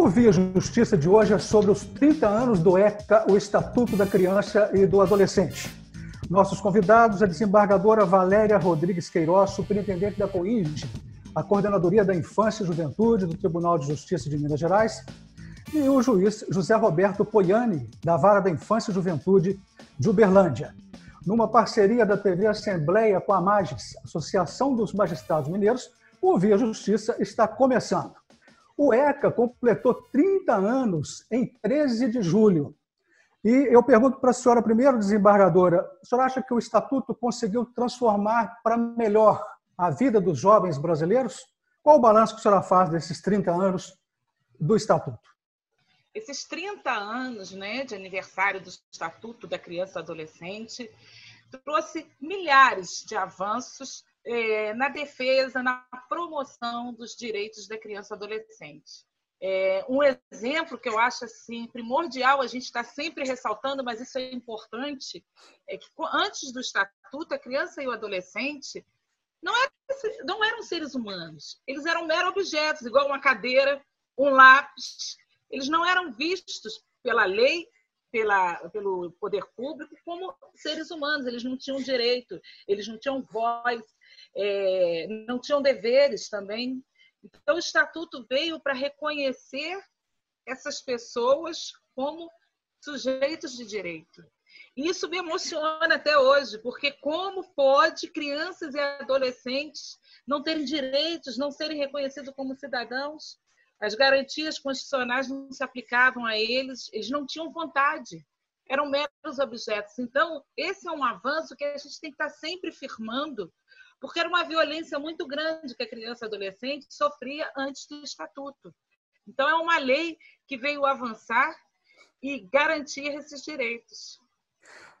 O Via Justiça de hoje é sobre os 30 anos do ECA, o Estatuto da Criança e do Adolescente. Nossos convidados, a desembargadora Valéria Rodrigues Queiroz, superintendente da COINGE, a Coordenadoria da Infância e Juventude do Tribunal de Justiça de Minas Gerais, e o juiz José Roberto Poiani, da Vara da Infância e Juventude de Uberlândia. Numa parceria da TV Assembleia com a MAGES, Associação dos Magistrados Mineiros, o Via Justiça está começando. O ECA completou 30 anos em 13 de julho. E eu pergunto para a senhora primeiro, desembargadora, a senhora acha que o Estatuto conseguiu transformar para melhor a vida dos jovens brasileiros? Qual o balanço que a senhora faz desses 30 anos do Estatuto? Esses 30 anos né, de aniversário do Estatuto da Criança e Adolescente trouxe milhares de avanços é, na defesa, na promoção dos direitos da criança e adolescente. É, um exemplo que eu acho assim primordial, a gente está sempre ressaltando, mas isso é importante, é que antes do estatuto, a criança e o adolescente não, era, não eram seres humanos, eles eram meros objetos, igual uma cadeira, um lápis. Eles não eram vistos pela lei, pela, pelo poder público, como seres humanos. Eles não tinham direito, eles não tinham voz, é, não tinham deveres também. Então, o Estatuto veio para reconhecer essas pessoas como sujeitos de direito. E isso me emociona até hoje, porque como pode crianças e adolescentes não terem direitos, não serem reconhecidos como cidadãos? As garantias constitucionais não se aplicavam a eles, eles não tinham vontade, eram meros objetos. Então, esse é um avanço que a gente tem que estar sempre firmando, porque era uma violência muito grande que a criança e adolescente sofria antes do estatuto. Então, é uma lei que veio avançar e garantir esses direitos.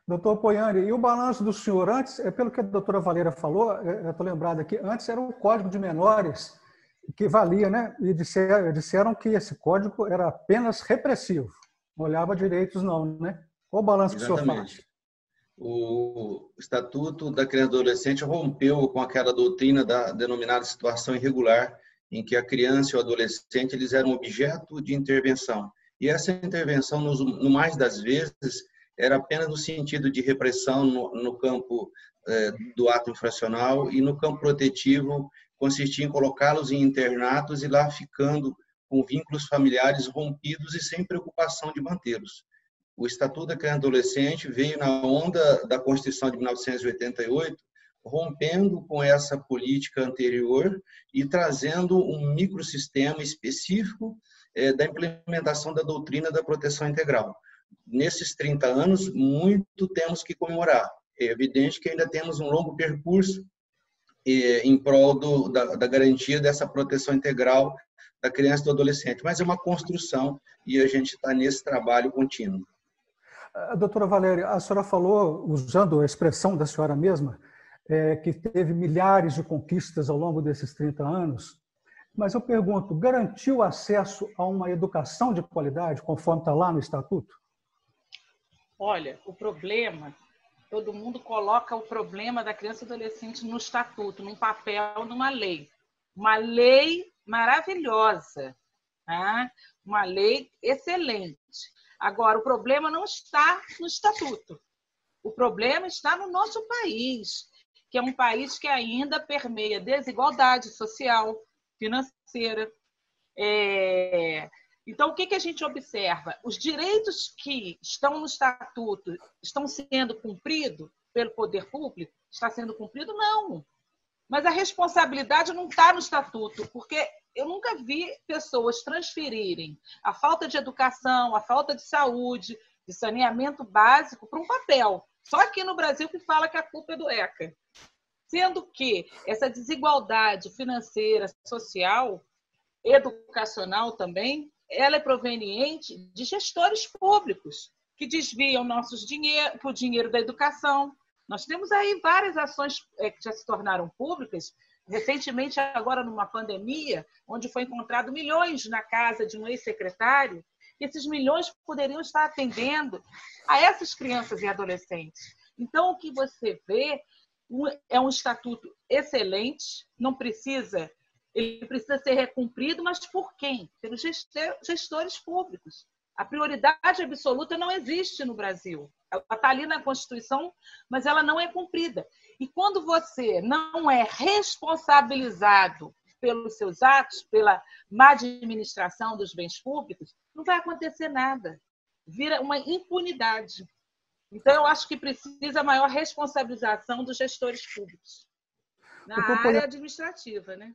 Doutor Poiani, e o balanço do senhor antes, é pelo que a doutora Valéria falou, é, eu estou lembrado aqui, antes era o Código de Menores que valia, né? E disseram, disseram que esse código era apenas repressivo, não olhava direitos não, né? Qual o balanço Exatamente. que o senhor faz? O Estatuto da Criança e Adolescente rompeu com aquela doutrina da denominada situação irregular, em que a criança e o adolescente eles eram objeto de intervenção. E essa intervenção, no, mais das vezes, era apenas no sentido de repressão no, no campo eh, do ato infracional e no campo protetivo consistia em colocá-los em internatos e lá ficando com vínculos familiares rompidos e sem preocupação de mantê-los o Estatuto da Criança e Adolescente veio na onda da Constituição de 1988, rompendo com essa política anterior e trazendo um microsistema específico é, da implementação da doutrina da proteção integral. Nesses 30 anos, muito temos que comemorar. É evidente que ainda temos um longo percurso é, em prol do, da, da garantia dessa proteção integral da criança e do adolescente, mas é uma construção e a gente está nesse trabalho contínuo. A doutora Valéria, a senhora falou, usando a expressão da senhora mesma, é, que teve milhares de conquistas ao longo desses 30 anos, mas eu pergunto, garantiu acesso a uma educação de qualidade, conforme está lá no Estatuto? Olha, o problema, todo mundo coloca o problema da criança e adolescente no Estatuto, num papel, numa lei. Uma lei maravilhosa, tá? uma lei excelente. Agora, o problema não está no estatuto. O problema está no nosso país, que é um país que ainda permeia desigualdade social, financeira. É... Então, o que, que a gente observa? Os direitos que estão no estatuto estão sendo cumpridos pelo poder público? Está sendo cumprido? Não. Mas a responsabilidade não está no estatuto, porque eu nunca vi pessoas transferirem a falta de educação, a falta de saúde, de saneamento básico para um papel. Só aqui no Brasil que fala que a culpa é do ECA. Sendo que essa desigualdade financeira, social, educacional também, ela é proveniente de gestores públicos que desviam nossos dinheiro, o dinheiro da educação. Nós temos aí várias ações é, que já se tornaram públicas recentemente, agora numa pandemia, onde foi encontrado milhões na casa de um ex-secretário, esses milhões poderiam estar atendendo a essas crianças e adolescentes. Então, o que você vê é um estatuto excelente, não precisa Ele precisa ser recumprido, mas por quem? Pelos gestores públicos. A prioridade absoluta não existe no Brasil. Ela está ali na Constituição, mas ela não é cumprida. E quando você não é responsabilizado pelos seus atos, pela má administração dos bens públicos, não vai acontecer nada. Vira uma impunidade. Então, eu acho que precisa maior responsabilização dos gestores públicos na área administrativa, né?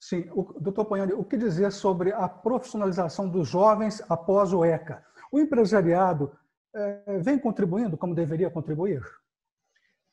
Sim, o, doutor Ponhani, o que dizer sobre a profissionalização dos jovens após o ECA? O empresariado é, vem contribuindo como deveria contribuir?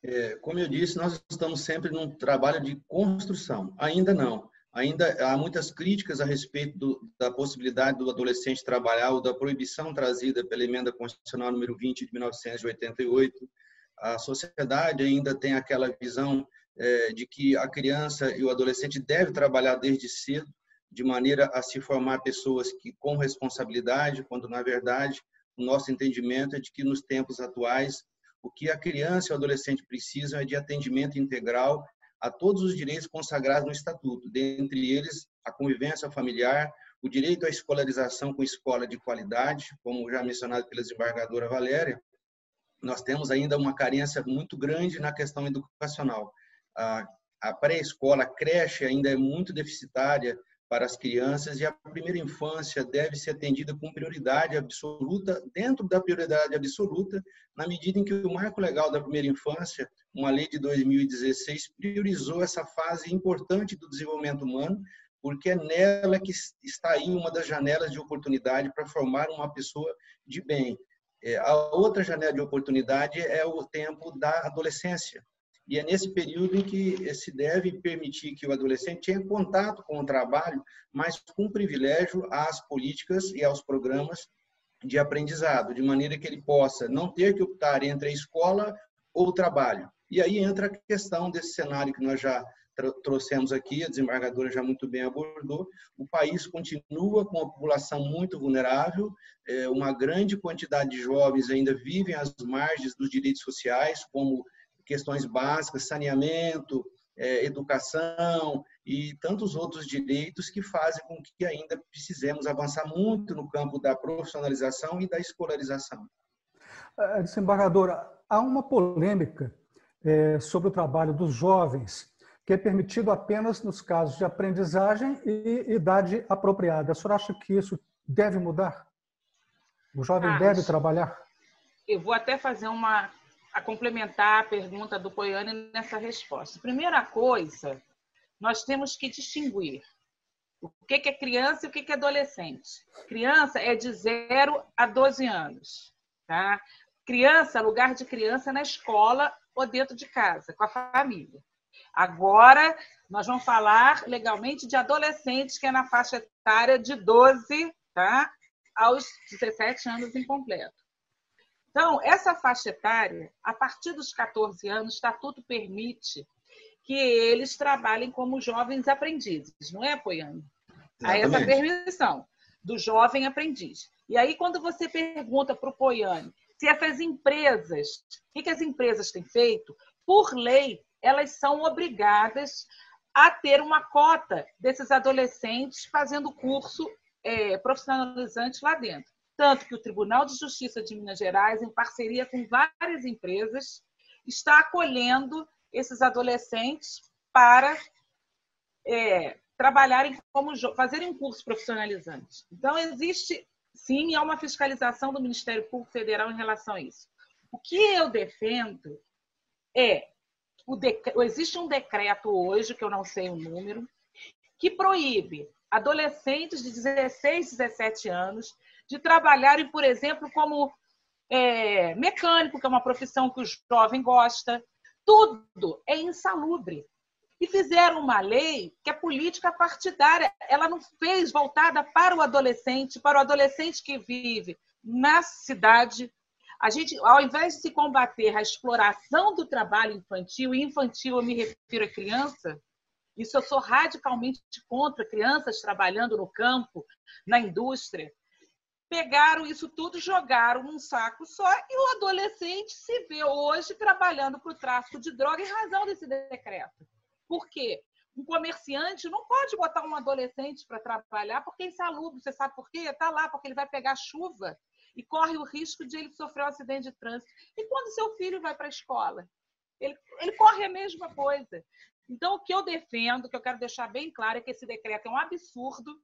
É, como eu disse, nós estamos sempre num trabalho de construção. Ainda não. Ainda há muitas críticas a respeito do, da possibilidade do adolescente trabalhar ou da proibição trazida pela emenda constitucional número 20 de 1988. A sociedade ainda tem aquela visão é, de que a criança e o adolescente deve trabalhar desde cedo, de maneira a se formar pessoas que com responsabilidade, quando na verdade o nosso entendimento é de que nos tempos atuais o que a criança e o adolescente precisam é de atendimento integral a todos os direitos consagrados no estatuto, dentre eles a convivência familiar, o direito à escolarização com escola de qualidade, como já mencionado pela desembargadora Valéria, nós temos ainda uma carência muito grande na questão educacional. A, pré-escola, a creche ainda é muito deficitária para as crianças e a primeira infância deve ser atendida com prioridade absoluta, dentro da prioridade absoluta, na medida em que o marco legal da primeira infância, uma lei de 2016, priorizou essa fase importante do desenvolvimento humano, porque é nela que está aí uma das janelas de oportunidade para formar uma pessoa de bem. É, a outra janela de oportunidade é o tempo da adolescência, e é nesse período em que se deve permitir que o adolescente tenha contato com o trabalho, mas com privilégio às políticas e aos programas de aprendizado, de maneira que ele possa não ter que optar entre a escola ou o trabalho. E aí entra a questão desse cenário que nós já trouxemos aqui, a desembargadora já muito bem abordou, o país continua com uma população muito vulnerável, é, uma grande quantidade de jovens ainda vivem às margens dos direitos sociais, como questões básicas, saneamento, é, educação e tantos outros direitos que fazem com que ainda precisemos avançar muito no campo da profissionalização e da escolarização. É, desembargadora, há uma polêmica é, sobre o trabalho dos jovens, que é permitido apenas nos casos de aprendizagem e idade apropriada. A senhora acha que isso deve mudar? O jovem ah, deve trabalhar? Eu vou até fazer uma a complementar a pergunta do Poiane nessa resposta. Primeira coisa, nós temos que distinguir o que é criança e o que é adolescente. Criança é de 0 a 12 anos. Tá? Criança, lugar de criança na escola ou dentro de casa, com a família. Agora, nós vamos falar legalmente de adolescentes, que é na faixa etária de 12 tá? aos 17 anos incompleto. Então, essa faixa etária, a partir dos 14 anos, o estatuto permite que eles trabalhem como jovens aprendizes, não é, Apoiando? Há essa permissão do jovem aprendiz. E aí, quando você pergunta para o Poiane se essas empresas, o que as empresas têm feito, por lei, elas são obrigadas a ter uma cota desses adolescentes fazendo curso é, profissionalizante lá dentro. Tanto que o Tribunal de Justiça de Minas Gerais, em parceria com várias empresas, está acolhendo esses adolescentes para é, trabalharem como fazerem um curso profissionalizante. Então existe sim há uma fiscalização do Ministério Público Federal em relação a isso. O que eu defendo é o existe um decreto hoje que eu não sei o número que proíbe adolescentes de 16, 17 anos de trabalharem, por exemplo, como é, mecânico, que é uma profissão que o jovem gosta. Tudo é insalubre. E fizeram uma lei que é política partidária. Ela não fez voltada para o adolescente, para o adolescente que vive na cidade. A gente, ao invés de se combater a exploração do trabalho infantil, e infantil eu me refiro a criança, isso eu sou radicalmente contra crianças trabalhando no campo, na indústria pegaram isso tudo, jogaram num saco só e o adolescente se vê hoje trabalhando para o tráfico de droga em razão desse decreto. Por quê? Um comerciante não pode botar um adolescente para trabalhar porque é insalubre. Você sabe por quê? Está lá porque ele vai pegar chuva e corre o risco de ele sofrer um acidente de trânsito. E quando seu filho vai para a escola? Ele, ele corre a mesma coisa. Então, o que eu defendo, o que eu quero deixar bem claro, é que esse decreto é um absurdo,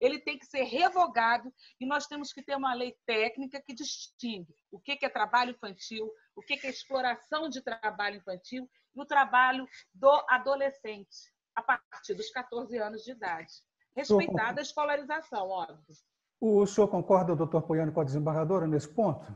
ele tem que ser revogado e nós temos que ter uma lei técnica que distingue o que é trabalho infantil, o que é exploração de trabalho infantil e o trabalho do adolescente, a partir dos 14 anos de idade. Respeitada a escolarização, óbvio. O senhor concorda, doutor Poiano, com a desembargadora nesse ponto?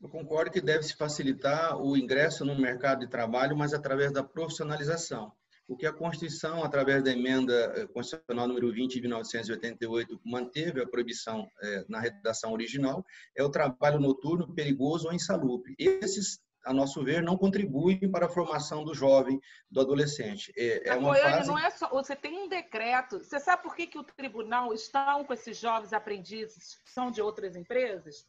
Eu concordo que deve-se facilitar o ingresso no mercado de trabalho, mas através da profissionalização. O que a Constituição, através da emenda eh, constitucional número 20 de 1988, manteve a proibição é, na redação original, é o trabalho noturno perigoso ou insalubre. Esses, a nosso ver, não contribuem para a formação do jovem, do adolescente. É, é uma fase... não é só, você tem um decreto. Você sabe por que, que o tribunal está com esses jovens aprendizes que são de outras empresas?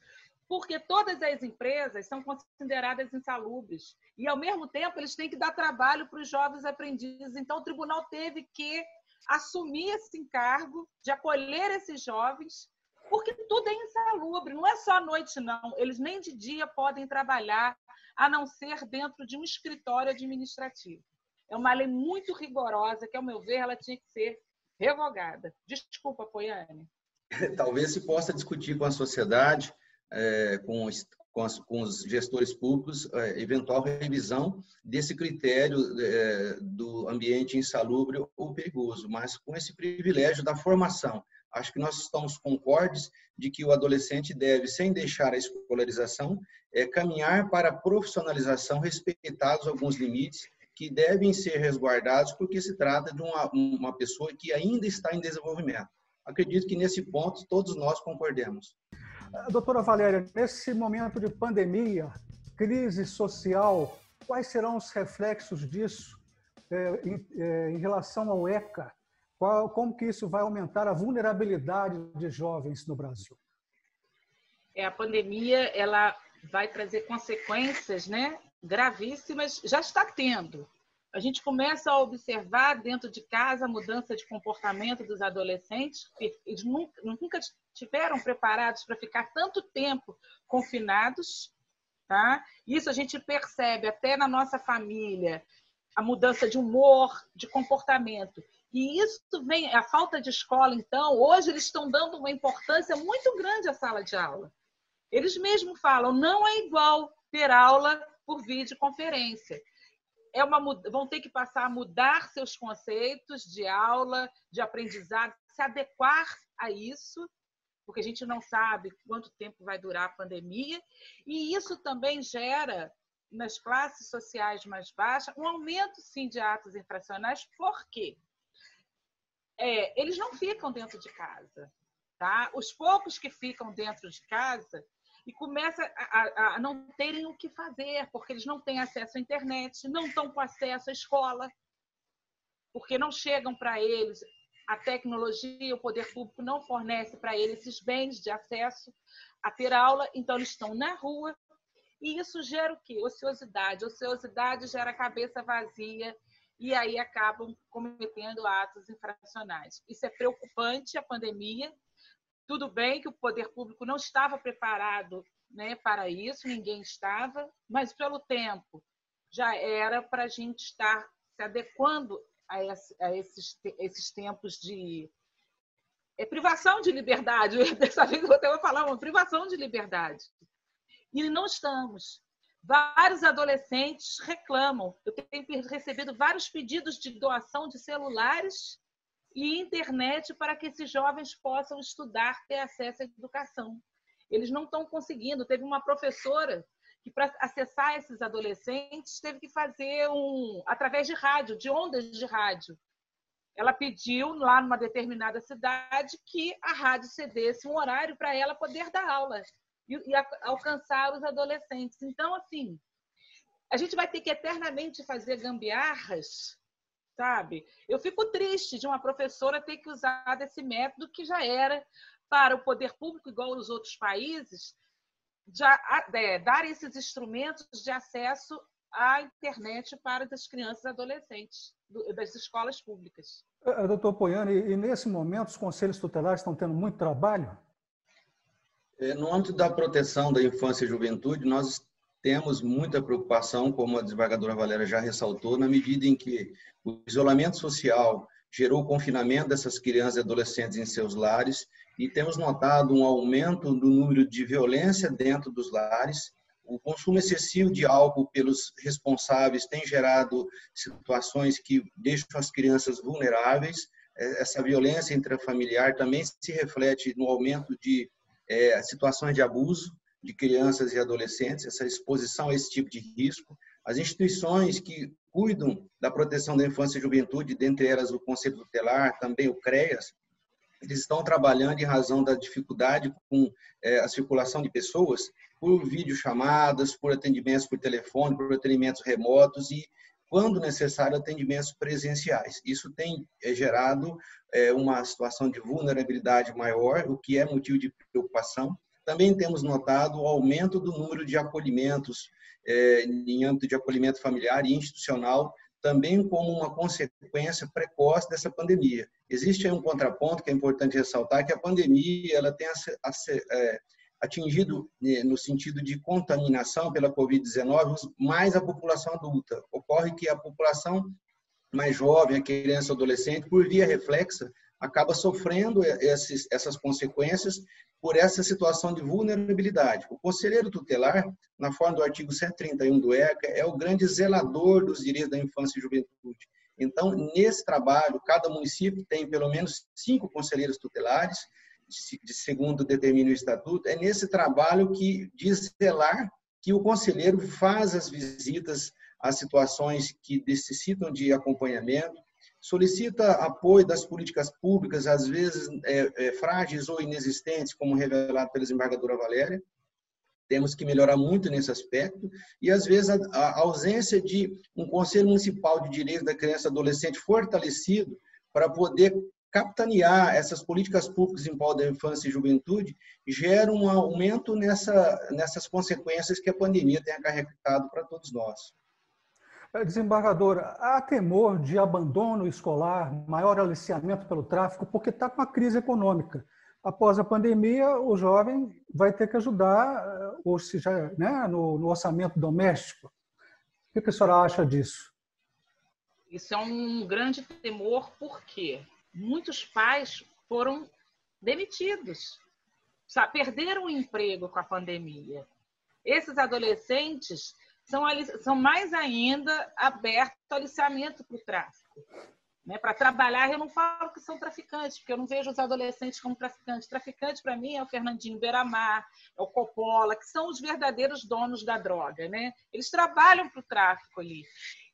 porque todas as empresas são consideradas insalubres e, ao mesmo tempo, eles têm que dar trabalho para os jovens aprendizes. Então, o tribunal teve que assumir esse encargo de acolher esses jovens, porque tudo é insalubre, não é só à noite, não. Eles nem de dia podem trabalhar, a não ser dentro de um escritório administrativo. É uma lei muito rigorosa, que, ao meu ver, ela tinha que ser revogada. Desculpa, Poiane. Talvez se possa discutir com a sociedade é, com, com, as, com, os gestores públicos é, eventual revisão desse critério é, do ambiente insalubre ou perigoso, mas com esse privilégio da formação. Acho que nós estamos concordes de que o adolescente deve, sem deixar a escolarização, é, caminhar para a profissionalização, respeitados alguns limites que devem ser resguardados, porque se trata de uma, uma pessoa que ainda está em desenvolvimento. Acredito que nesse ponto todos nós concordemos. Doutora Valéria, nesse momento de pandemia, crise social, quais serão os reflexos disso é, em, é, em, relação ao ECA? Qual, como que isso vai aumentar a vulnerabilidade de jovens no Brasil? É, a pandemia ela vai trazer consequências né, gravíssimas, já está tendo a gente começa a observar dentro de casa a mudança de comportamento dos adolescentes, eles nunca, nunca tiveram preparados para ficar tanto tempo confinados. Tá? Isso a gente percebe até na nossa família, a mudança de humor, de comportamento. E isso vem, a falta de escola, então, hoje eles estão dando uma importância muito grande à sala de aula. Eles mesmos falam, não é igual ter aula por videoconferência é uma, vão ter que passar a mudar seus conceitos de aula, de aprendizado, se adequar a isso, porque a gente não sabe quanto tempo vai durar a pandemia, e isso também gera nas classes sociais mais baixas um aumento sim de atos infracionais, porque é, eles não ficam dentro de casa, tá? Os poucos que ficam dentro de casa e começa a, a, não terem o que fazer, porque eles não têm acesso à internet, não estão com acesso à escola, porque não chegam para eles a tecnologia, o poder público não fornece para eles esses bens de acesso a ter aula, então eles estão na rua. E isso gera o quê? Ociosidade. Ociosidade gera cabeça vazia e aí acabam cometendo atos infracionais. Isso é preocupante, a pandemia, tudo bem que o poder público não estava preparado né, para isso, ninguém estava, mas pelo tempo já era para a gente estar se adequando a, a esses, esses tempos de é privação de liberdade. Dessa vez eu até vou falar uma privação de liberdade. E não estamos. Vários adolescentes reclamam. Eu tenho recebido vários pedidos de doação de celulares e internet para que esses jovens possam estudar, ter acesso à educação. Eles não estão conseguindo. Teve uma professora que, para acessar esses adolescentes, teve que fazer um através de rádio, de ondas de rádio. Ela pediu lá numa determinada cidade que a rádio cedesse um horário para ela poder dar aula e, e alcançar os adolescentes. Então, assim, a gente vai ter que eternamente fazer gambiarras sabe? Eu fico triste de uma professora ter que usar desse método que já era para o poder público, igual os outros países, já, é, dar esses instrumentos de acesso a internet para as crianças e adolescentes das escolas públicas. É, doutor Poiani, e nesse momento os conselhos tutelares estão tendo muito trabalho? É, no âmbito da proteção da infância e juventude, nós temos muita preocupação, como a desembargadora Valéria já ressaltou, na medida em que o isolamento social gerou o confinamento dessas crianças e adolescentes em seus lares e temos notado um aumento do número de violência dentro dos lares. O consumo excessivo de álcool pelos responsáveis tem gerado situações que deixam as crianças vulneráveis. É, essa violência intrafamiliar também se reflete no aumento de é, situações de abuso de crianças e adolescentes, essa exposição a esse tipo de risco. As instituições que cuidam da proteção da infância e juventude, dentre elas o Conselho Tutelar, também o CREAS, eles estão trabalhando em razão da dificuldade com é, a circulação de pessoas por videochamadas, por atendimentos por telefone, por atendimentos remotos e, quando necessário, atendimentos presenciais. Isso tem é, gerado é, uma situação de vulnerabilidade maior, o que é motivo de preocupação. Também temos notado o aumento do número de acolhimentos é, em âmbito de acolhimento familiar e institucional, também como uma consequência precoce dessa pandemia. Existe aí um contraponto que é importante ressaltar, que a pandemia ela tem é, atingido, né, no sentido de contaminação pela Covid-19, mais a população adulta. Ocorre que a população mais jovem, a criança adolescente, por via reflexa, acaba sofrendo esses, essas consequências por essa situação de vulnerabilidade. O conselheiro tutelar, na forma do artigo 131 do ECA, é o grande zelador dos direitos da infância e juventude. Então, nesse trabalho, cada município tem pelo menos cinco conselheiros tutelares, de segundo determina o estatuto. É nesse trabalho que diz zelar que o conselheiro faz as visitas às situações que necessitam de acompanhamento, solicita apoio das políticas públicas, às vezes é, é, frágeis ou inexistentes, como revelado pela desembargadora Valéria. Temos que melhorar muito nesse aspecto. E, às vezes, a, a ausência de um Conselho Municipal de Direitos da Criança e Adolescente fortalecido para poder capitanear essas políticas públicas em prol da infância e juventude gera um aumento nessa, nessas consequências que a pandemia tem acarretado para todos nós. Desembargadora, há temor de abandono escolar, maior aliciamento pelo tráfico, porque está com a crise econômica. Após a pandemia, o jovem vai ter que ajudar, eh, ou seja, né, no, no orçamento doméstico. O que a senhora acha disso? Isso é um grande temor, porque muitos pais foram demitidos, perderam o emprego com a pandemia. Esses adolescentes são, são mais ainda abertos ao aliciamento para o tráfico. Né? Para trabalhar, eu não falo que são traficantes, porque eu não vejo os adolescentes como traficantes. Traficante, para mim, é o Fernandinho Beiramar, é o Coppola, que são os verdadeiros donos da droga. Né? Eles trabalham para o tráfico ali.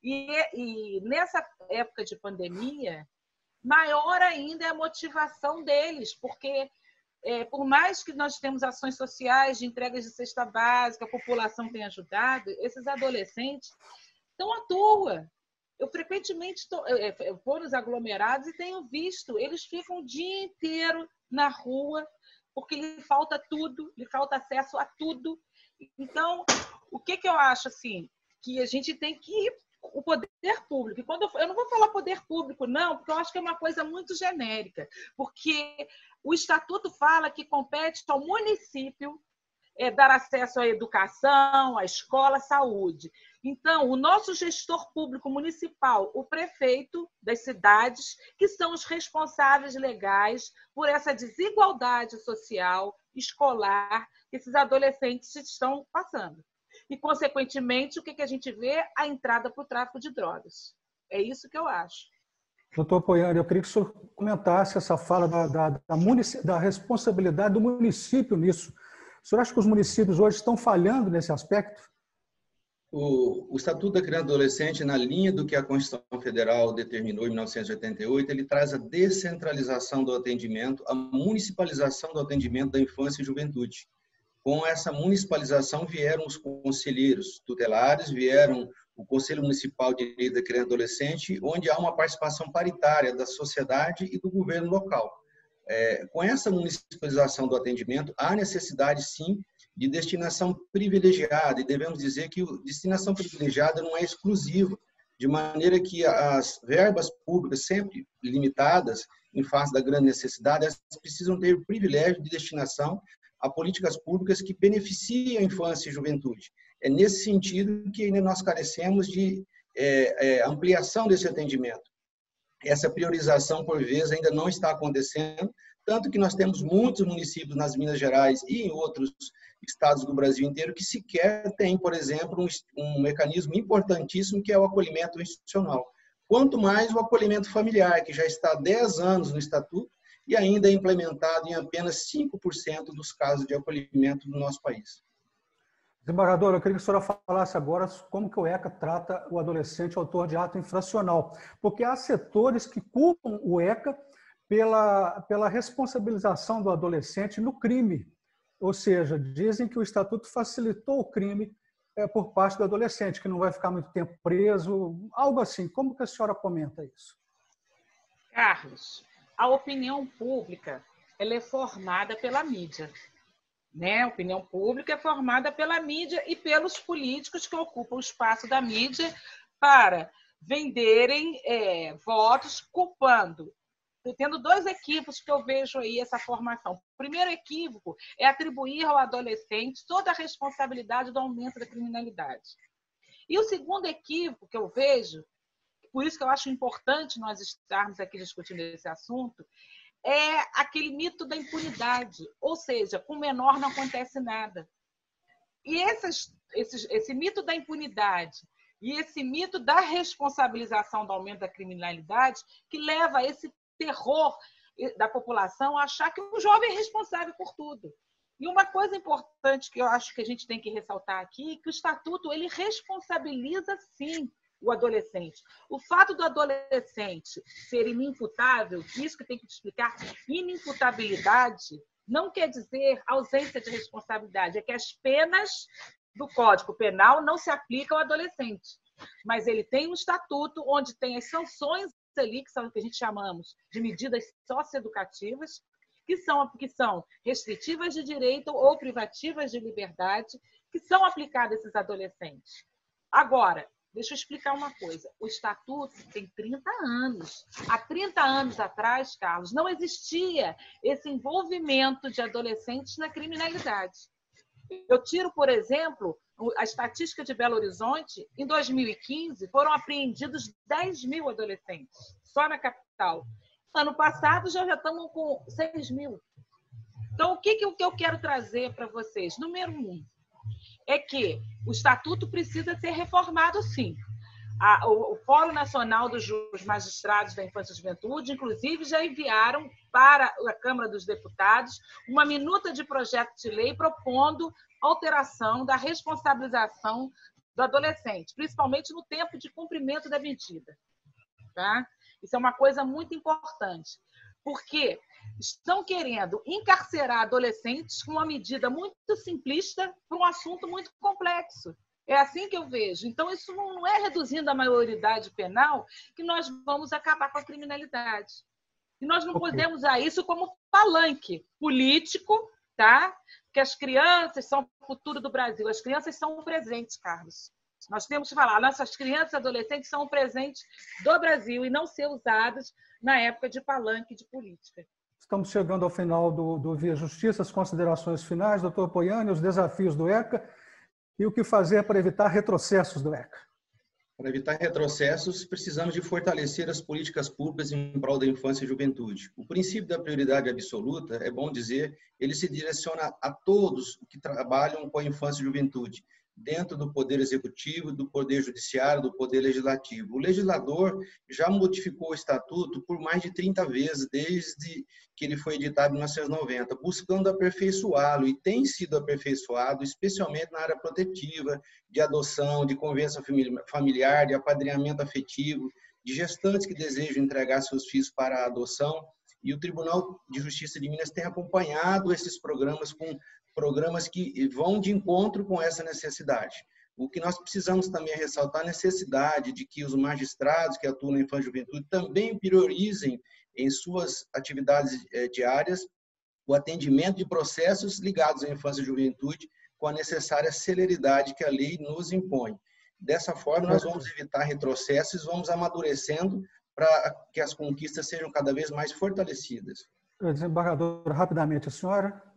E, e nessa época de pandemia, maior ainda é a motivação deles, porque é, por mais que nós temos ações sociais de entregas de cesta básica, a população tem ajudado, esses adolescentes estão à toa. Eu frequentemente tô, eu vou nos aglomerados e tenho visto, eles ficam o dia inteiro na rua, porque lhe falta tudo, lhe falta acesso a tudo. Então, o que, que eu acho assim? Que a gente tem que o poder público. E quando eu, eu, não vou falar poder público, não, porque eu acho que é uma coisa muito genérica, porque o estatuto fala que compete ao município é, dar acesso à educação, à escola, à saúde. Então, o nosso gestor público municipal, o prefeito das cidades, que são os responsáveis legais por essa desigualdade social, escolar, que esses adolescentes estão passando e, consequentemente, o que, que a gente vê? A entrada para o tráfico de drogas. É isso que eu acho. Doutor Poiani, eu queria que o senhor comentasse essa fala da, da, da, da, responsabilidade do município nisso. O senhor acha que os municípios hoje estão falhando nesse aspecto? O, o Estatuto da Criança e Adolescente, na linha do que a Constituição Federal determinou em 1988, ele traz a descentralização do atendimento, a municipalização do atendimento da infância e juventude com essa municipalização vieram os conselheiros tutelares, vieram o Conselho Municipal de Direito da Criança e Adolescente, onde há uma participação paritária da sociedade e do governo local. É, com essa municipalização do atendimento, há necessidade, sim, de destinação privilegiada, e devemos dizer que destinação privilegiada não é exclusiva, de maneira que as verbas públicas, sempre limitadas em face da grande necessidade, elas precisam ter o privilégio de destinação a políticas públicas que beneficiem a infância e juventude. É nesse sentido que ainda nós carecemos de é, é, ampliação desse atendimento. Essa priorização, por vezes, ainda não está acontecendo, tanto que nós temos muitos municípios nas Minas Gerais e em outros estados do Brasil inteiro que sequer têm, por exemplo, um, um mecanismo importantíssimo que é o acolhimento institucional. Quanto mais o acolhimento familiar, que já está há 10 anos no Estatuto e ainda é implementado em apenas 5% dos casos de acolhimento do nosso país. Desembargador, eu queria que a senhora falasse agora como que o ECA trata o adolescente autor de ato infracional, porque há setores que culpam o ECA pela, pela responsabilização do adolescente no crime, ou seja, dizem que o Estatuto facilitou o crime é, por parte do adolescente, que não vai ficar muito tempo preso, algo assim. Como que a senhora comenta isso? Carlos, a opinião pública ela é formada pela mídia. Né? A opinião pública é formada pela mídia e pelos políticos que ocupam o espaço da mídia para venderem é, votos culpando tendo dois equívocos que eu vejo aí essa formação. O primeiro equívoco é atribuir ao adolescente toda a responsabilidade do aumento da criminalidade. E o segundo equívoco que eu vejo, por isso que eu acho importante nós estarmos aqui discutindo esse assunto, é aquele mito da impunidade, ou seja, com o menor não acontece nada. E esses, esses, esse mito da impunidade e esse mito da responsabilização do aumento da criminalidade que leva a esse terror da população achar que o jovem é responsável por tudo. E uma coisa importante que eu acho que a gente tem que ressaltar aqui, que o estatuto ele responsabiliza sim o adolescente. O fato do adolescente ser inimputável, isso que tem que explicar, inimputabilidade não quer dizer ausência de responsabilidade, é que as penas do Código Penal não se aplicam ao adolescente. Mas ele tem um estatuto onde tem as sanções ali, que são o que a gente chamamos de medidas socioeducativas, que são, que são restritivas de direito ou privativas de liberdade, que são aplicadas a esses adolescentes. Agora, deixa eu explicar uma coisa. O Estatuto tem 30 anos. Há 30 anos atrás, Carlos, não existia esse envolvimento de adolescentes na criminalidade. Eu tiro, por exemplo, a estatística de Belo Horizonte, em 2015, foram apreendidos 10 mil adolescentes, só na capital. Ano passado já, estamos com 6 mil. Então, o que, que eu quero trazer para vocês? Número um, é que o estatuto precisa ser reformado, sim. A, o, o Fórum Nacional dos Magistrados da Infância e Juventude, inclusive, já enviaram para a Câmara dos Deputados uma minuta de projeto de lei propondo alteração da responsabilização do adolescente, principalmente no tempo de cumprimento da medida. Tá? Isso é uma coisa muito importante, porque estão querendo encarcerar adolescentes com uma medida muito simplista para um assunto muito complexo. É assim que eu vejo. Então, isso não é reduzindo a maioridade penal que nós vamos acabar com a criminalidade. E nós não okay. podemos usar isso como palanque político, tá? Porque as crianças são o futuro do Brasil. As crianças são o presente, Carlos. Nós temos que falar, nossas crianças e adolescentes são o presente do Brasil e não ser usadas na época de palanque de política. Estamos chegando ao final do, do Via Justiça, as considerações finais. Doutor Poiani, os desafios do ECA e o que fazer para evitar retrocessos do ECA? Para evitar retrocessos, precisamos de fortalecer as políticas públicas em prol da infância e juventude. O princípio da prioridade absoluta, é bom dizer, ele se direciona a todos que trabalham com a infância e juventude, dentro do Poder Executivo, do Poder Judiciário, do Poder Legislativo. O legislador já modificou o Estatuto por mais de 30 vezes, desde que ele foi editado em 1990, buscando aperfeiçoá-lo, e tem sido aperfeiçoado, especialmente na área protetiva, de adoção, de convenção familiar, de apadrinhamento afetivo, de gestantes que desejam entregar seus filhos para a adoção. E o Tribunal de Justiça de Minas tem acompanhado esses programas com programas que vão de encontro com essa necessidade. O que nós precisamos também é ressaltar a necessidade de que os magistrados que atuam na infância e juventude também priorizem em suas atividades eh, diárias o atendimento de processos ligados à infância e juventude, com a necessária celeridade que a lei nos impõe. Dessa forma, nós vamos evitar retrocessos, vamos amadurecendo para que as conquistas sejam cada vez mais fortalecidas. Desembargador, rapidamente, a senhora.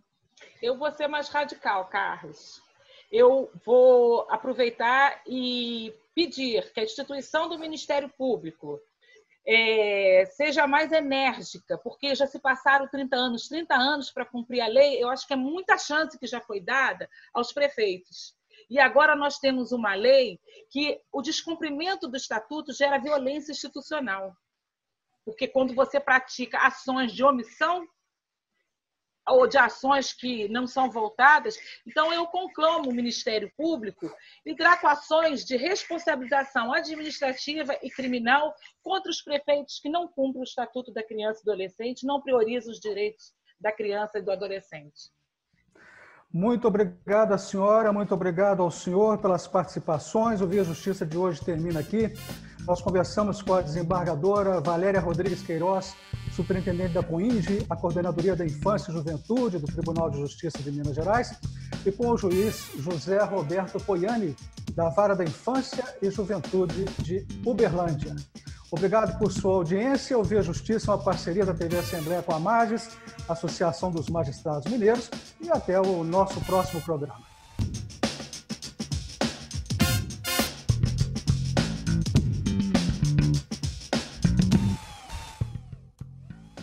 Eu vou ser mais radical, Carlos. Eu vou aproveitar e pedir que a instituição do Ministério Público é, seja mais enérgica, porque já se passaram 30 anos, 30 anos para cumprir a lei, eu acho que é muita chance que já foi dada aos prefeitos. E agora nós temos uma lei que o descumprimento do estatuto gera violência institucional. Porque quando você pratica ações de omissão ou de ações que não são voltadas, então eu conclamo o Ministério Público ligar com ações de responsabilização administrativa e criminal contra os prefeitos que não cumprem o Estatuto da Criança e do Adolescente, não priorizam os direitos da criança e do adolescente. Muito obrigado senhora, muito obrigado ao senhor pelas participações. O Via Justiça de hoje termina aqui. Nós conversamos com a desembargadora Valéria Rodrigues Queiroz, superintendente da COINGE, a Coordenadoria da Infância e Juventude do Tribunal de Justiça de Minas Gerais, e com o juiz José Roberto Poiani, da Vara da Infância e Juventude de Uberlândia. Obrigado por sua audiência. O Via Justiça é uma parceria da TV Assembleia com a Magis, Associação dos Magistrados Mineiros, e até o nosso próximo programa.